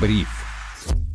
Бриф.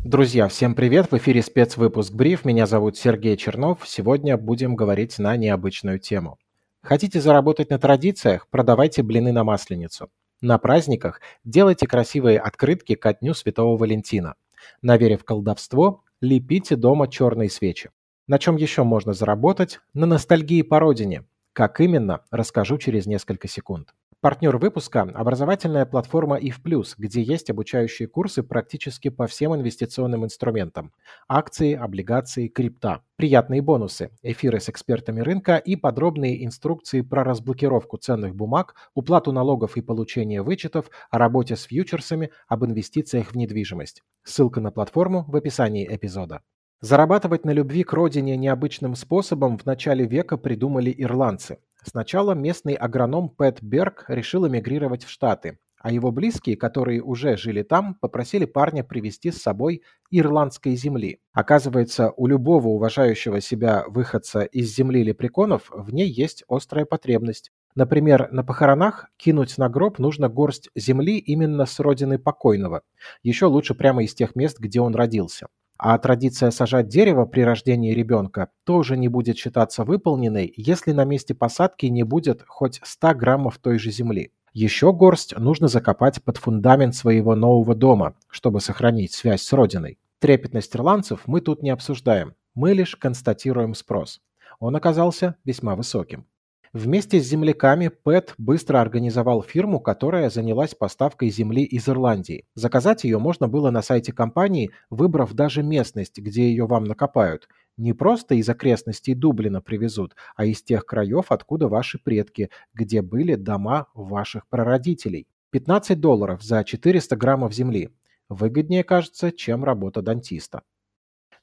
Друзья, всем привет! В эфире спецвыпуск «Бриф». Меня зовут Сергей Чернов. Сегодня будем говорить на необычную тему. Хотите заработать на традициях? Продавайте блины на Масленицу. На праздниках делайте красивые открытки ко Дню Святого Валентина. На вере в колдовство лепите дома черные свечи. На чем еще можно заработать? На ностальгии по родине. Как именно, расскажу через несколько секунд. Партнер выпуска – образовательная платформа IF+, где есть обучающие курсы практически по всем инвестиционным инструментам – акции, облигации, крипта. Приятные бонусы, эфиры с экспертами рынка и подробные инструкции про разблокировку ценных бумаг, уплату налогов и получение вычетов, о работе с фьючерсами, об инвестициях в недвижимость. Ссылка на платформу в описании эпизода. Зарабатывать на любви к родине необычным способом в начале века придумали ирландцы – Сначала местный агроном Пэт Берг решил эмигрировать в Штаты, а его близкие, которые уже жили там, попросили парня привезти с собой ирландской земли. Оказывается, у любого уважающего себя выходца из земли лепреконов в ней есть острая потребность. Например, на похоронах кинуть на гроб нужно горсть земли именно с родины покойного. Еще лучше прямо из тех мест, где он родился. А традиция сажать дерево при рождении ребенка тоже не будет считаться выполненной, если на месте посадки не будет хоть 100 граммов той же земли. Еще горсть нужно закопать под фундамент своего нового дома, чтобы сохранить связь с родиной. Трепетность ирландцев мы тут не обсуждаем, мы лишь констатируем спрос. Он оказался весьма высоким. Вместе с земляками Пэт быстро организовал фирму, которая занялась поставкой земли из Ирландии. Заказать ее можно было на сайте компании, выбрав даже местность, где ее вам накопают. Не просто из окрестностей Дублина привезут, а из тех краев, откуда ваши предки, где были дома ваших прародителей. 15 долларов за 400 граммов земли. Выгоднее, кажется, чем работа дантиста.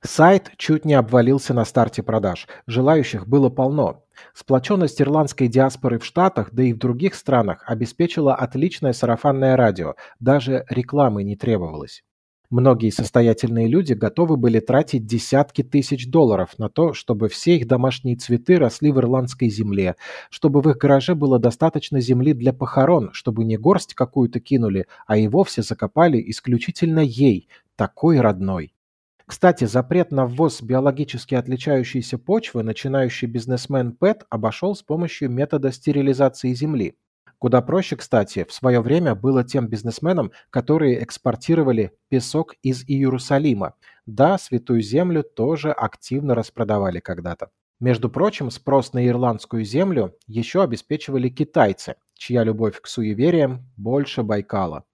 Сайт чуть не обвалился на старте продаж. Желающих было полно. Сплоченность ирландской диаспоры в Штатах, да и в других странах обеспечила отличное сарафанное радио. Даже рекламы не требовалось. Многие состоятельные люди готовы были тратить десятки тысяч долларов на то, чтобы все их домашние цветы росли в ирландской земле, чтобы в их гараже было достаточно земли для похорон, чтобы не горсть какую-то кинули, а и вовсе закопали исключительно ей, такой родной. Кстати, запрет на ввоз биологически отличающейся почвы начинающий бизнесмен Пэт обошел с помощью метода стерилизации земли. Куда проще, кстати, в свое время было тем бизнесменам, которые экспортировали песок из Иерусалима. Да, Святую Землю тоже активно распродавали когда-то. Между прочим, спрос на ирландскую землю еще обеспечивали китайцы, чья любовь к суевериям больше Байкала.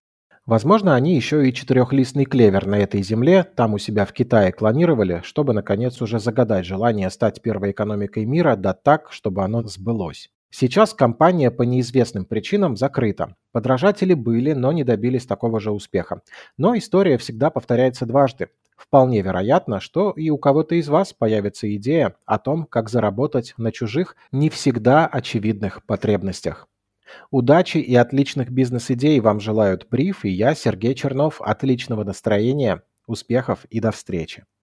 Возможно, они еще и четырехлистный клевер на этой земле там у себя в Китае клонировали, чтобы наконец уже загадать желание стать первой экономикой мира, да так, чтобы оно сбылось. Сейчас компания по неизвестным причинам закрыта. Подражатели были, но не добились такого же успеха. Но история всегда повторяется дважды. Вполне вероятно, что и у кого-то из вас появится идея о том, как заработать на чужих не всегда очевидных потребностях. Удачи и отличных бизнес-идей вам желают Бриф и я, Сергей Чернов. Отличного настроения, успехов и до встречи.